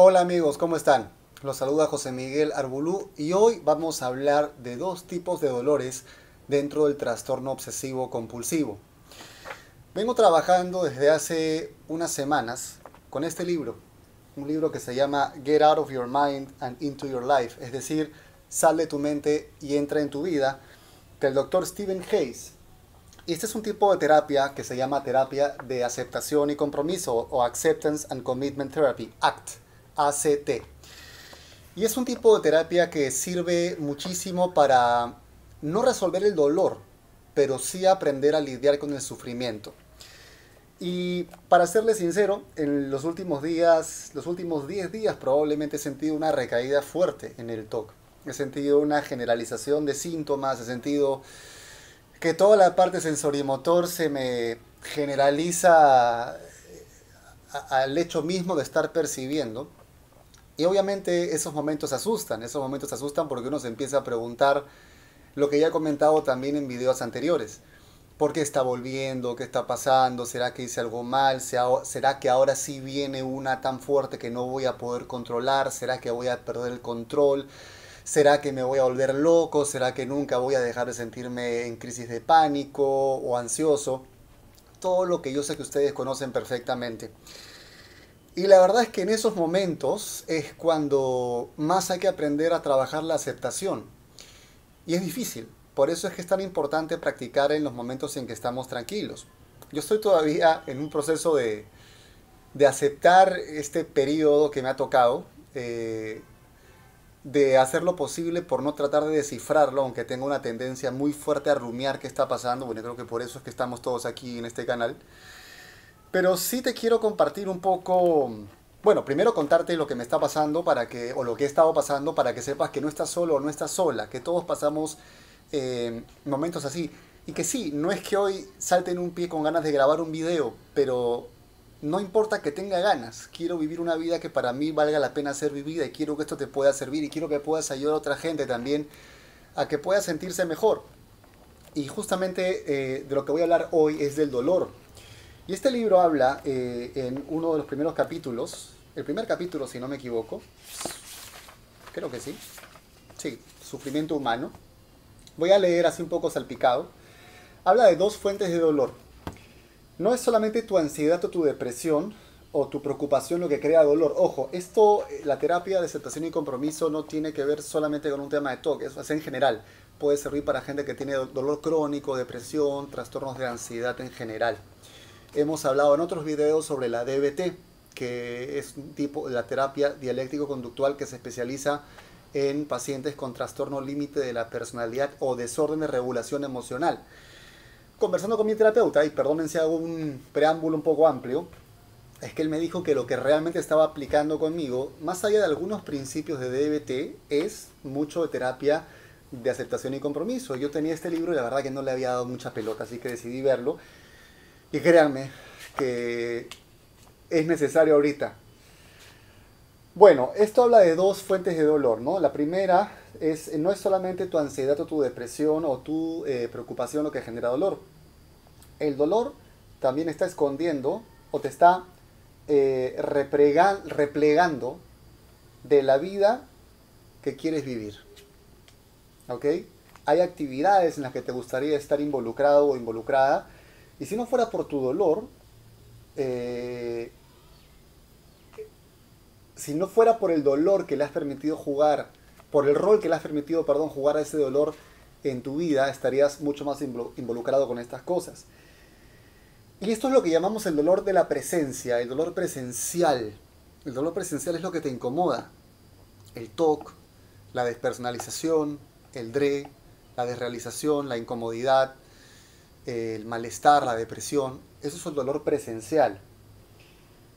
Hola amigos, ¿cómo están? Los saluda José Miguel Arbulú y hoy vamos a hablar de dos tipos de dolores dentro del trastorno obsesivo compulsivo. Vengo trabajando desde hace unas semanas con este libro, un libro que se llama Get Out of Your Mind and Into Your Life, es decir, sal de tu mente y entra en tu vida, del doctor Stephen Hayes. Este es un tipo de terapia que se llama terapia de aceptación y compromiso o Acceptance and Commitment Therapy, ACT, ACT. Y es un tipo de terapia que sirve muchísimo para no resolver el dolor, pero sí aprender a lidiar con el sufrimiento. Y para serle sincero, en los últimos días, los últimos 10 días probablemente he sentido una recaída fuerte en el TOC. He sentido una generalización de síntomas, he sentido que toda la parte sensorimotor se me generaliza al hecho mismo de estar percibiendo. Y obviamente esos momentos asustan, esos momentos asustan porque uno se empieza a preguntar lo que ya he comentado también en videos anteriores. ¿Por qué está volviendo? ¿Qué está pasando? ¿Será que hice algo mal? ¿Será que ahora sí viene una tan fuerte que no voy a poder controlar? ¿Será que voy a perder el control? ¿Será que me voy a volver loco? ¿Será que nunca voy a dejar de sentirme en crisis de pánico o ansioso? Todo lo que yo sé que ustedes conocen perfectamente. Y la verdad es que en esos momentos es cuando más hay que aprender a trabajar la aceptación. Y es difícil, por eso es que es tan importante practicar en los momentos en que estamos tranquilos. Yo estoy todavía en un proceso de, aceptar este periodo que me ha tocado, eh, de hacer lo posible por no tratar de descifrarlo, aunque tengo una tendencia muy fuerte a rumiar qué está pasando. Bueno, creo que por eso es que estamos todos aquí en este canal. Pero sí te quiero compartir un poco, bueno, primero contarte lo que me está pasando para que, o lo que he estado pasando para que sepas que no estás solo o no estás sola, que todos pasamos eh, momentos así. Y que sí, no es que hoy salte en un pie con ganas de grabar un video, pero no importa que tenga ganas, quiero vivir una vida que para mí valga la pena ser vivida y quiero que esto te pueda servir y quiero que puedas ayudar a otra gente también a que pueda sentirse mejor. Y justamente eh, de lo que voy a hablar hoy es del dolor. Y este libro habla eh, en uno de los primeros capítulos, el primer capítulo si no me equivoco, creo que sí, sí, sufrimiento humano Voy a leer así un poco salpicado. Habla de dos fuentes de dolor. No es solamente tu ansiedad o tu depresión o tu preocupación lo que crea dolor. Ojo, esto, la terapia de aceptación y compromiso no tiene que ver solamente con un tema de TOC, eso es en general. Puede servir para gente que tiene dolor crónico, depresión, trastornos de ansiedad en general. Hemos hablado en otros videos sobre la DBT, que es un tipo la terapia dialéctico-conductual que se especializa en pacientes con trastorno límite de la personalidad o desorden de regulación emocional. Conversando con mi terapeuta, y perdonen si hago un preámbulo un poco amplio, es que él me dijo que lo que realmente estaba aplicando conmigo, más allá de algunos principios de DBT, es mucho de terapia de aceptación y compromiso. Yo tenía este libro y la verdad que no le había dado mucha pelota, así que decidí verlo. Y créanme que es necesario ahorita bueno, esto habla de dos fuentes de dolor, ¿no? La primera es, no es solamente tu ansiedad o tu depresión o tu eh, preocupación lo que genera dolor. El dolor también está escondiendo o te está eh, replegando de la vida que quieres vivir. ¿Ok? Hay actividades en las que te gustaría estar involucrado o involucrada y si no fuera por tu dolor, eh, si no fuera por el dolor que le has permitido jugar, por el rol que le has permitido, perdón, jugar a ese dolor en tu vida, estarías mucho más involucrado con estas cosas. Y esto es lo que llamamos el dolor de la presencia, el dolor presencial. El dolor presencial es lo que te incomoda. El TOC, la despersonalización, el DRE, la desrealización, la incomodidad, el malestar, la depresión. Eso es el dolor presencial.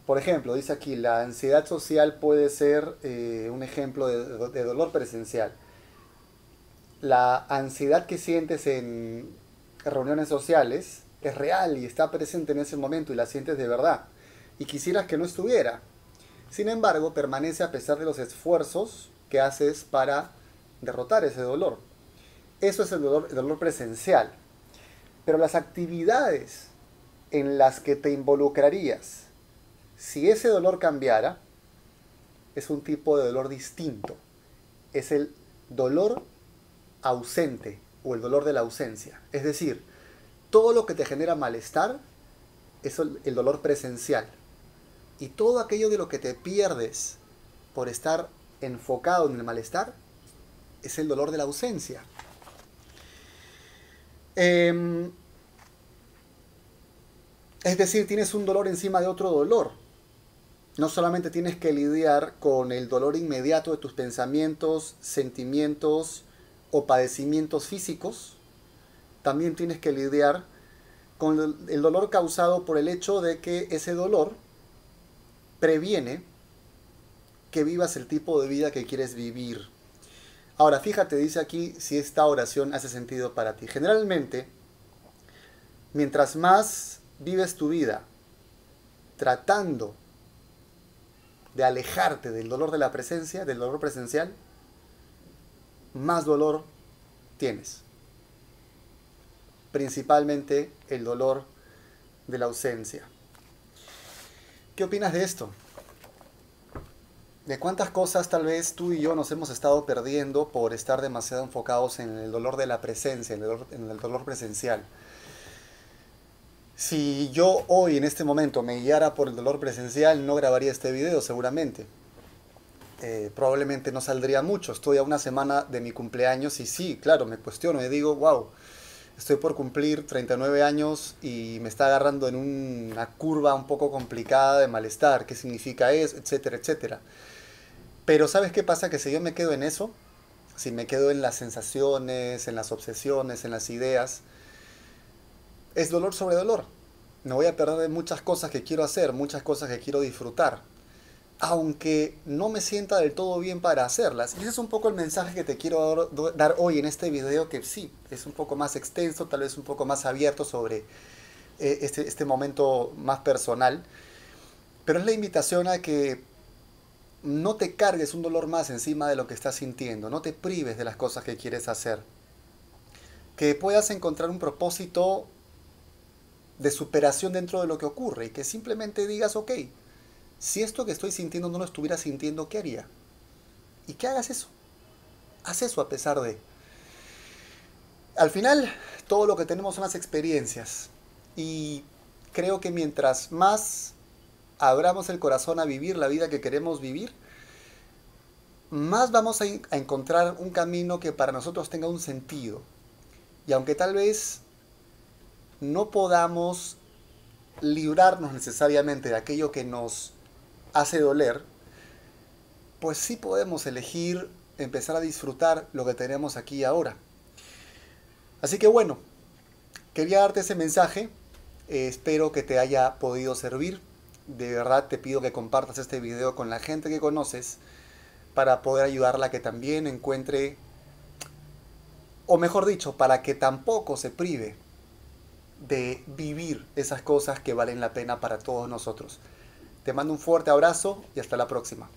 Por ejemplo, dice aquí, la ansiedad social puede ser eh, un ejemplo de, dolor presencial. La ansiedad que sientes en reuniones sociales es real y está presente en ese momento y la sientes de verdad. Y quisieras que no estuviera. Sin embargo, permanece a pesar de los esfuerzos que haces para derrotar ese dolor. Eso es el dolor, el dolor presencial. Pero las actividades en las que te involucrarías si ese dolor cambiara, es un tipo de dolor distinto. Es el dolor ausente o el dolor de la ausencia. Es decir, todo lo que te genera malestar es el dolor presencial. Y todo aquello de lo que te pierdes por estar enfocado en el malestar es el dolor de la ausencia. Em, es decir, tienes un dolor encima de otro dolor. No solamente tienes que lidiar con el dolor inmediato de tus pensamientos, sentimientos o padecimientos físicos, también tienes que lidiar con el dolor causado por el hecho de que ese dolor previene que vivas el tipo de vida que quieres vivir. Ahora, fíjate, dice aquí si esta oración hace sentido para ti. Generalmente, mientras más vives tu vida tratando de alejarte del dolor de la presencia, del dolor presencial, más dolor tienes. Principalmente el dolor de la ausencia. ¿Qué opinas de esto? ¿De cuántas cosas tal vez tú y yo nos hemos estado perdiendo por estar demasiado enfocados en el dolor de la presencia, en el dolor, presencial? Si yo hoy en este momento me guiara por el dolor presencial, no grabaría este video seguramente. Eh, probablemente no saldría mucho. Estoy a una semana de mi cumpleaños y sí, claro, me cuestiono y digo, wow, estoy por cumplir 39 años y me está agarrando en una curva un poco complicada de malestar. ¿Qué significa eso? Etcétera, etcétera. Pero ¿sabes qué pasa? Que si yo me quedo en eso, si me quedo en las sensaciones, en las obsesiones, en las ideas, es dolor sobre dolor. Me voy a perder muchas cosas que quiero hacer, muchas cosas que quiero disfrutar, aunque no me sienta del todo bien para hacerlas. Y ese es un poco el mensaje que te quiero dar hoy en este video, que sí, es un poco más extenso, tal vez un poco más abierto sobre eh, este, este momento más personal. Pero es la invitación a que no te cargues un dolor más encima de lo que estás sintiendo, no te prives de las cosas que quieres hacer. Que puedas encontrar un propósito de superación dentro de lo que ocurre y que simplemente digas, ok, si esto que estoy sintiendo no lo estuviera sintiendo, ¿qué haría? Y que hagas eso. Haz eso a pesar de... Al final, todo lo que tenemos son las experiencias. Y creo que mientras más abramos el corazón a vivir la vida que queremos vivir, más vamos a, encontrar un camino que para nosotros tenga un sentido. Y aunque tal vez no podamos librarnos necesariamente de aquello que nos hace doler, pues sí podemos elegir empezar a disfrutar lo que tenemos aquí ahora. Así que bueno, quería darte ese mensaje, eh, espero que te haya podido servir de verdad te pido que compartas este video con la gente que conoces para poder ayudarla a que también encuentre, o mejor dicho, para que tampoco se prive de vivir esas cosas que valen la pena para todos nosotros. Te mando un fuerte abrazo y hasta la próxima.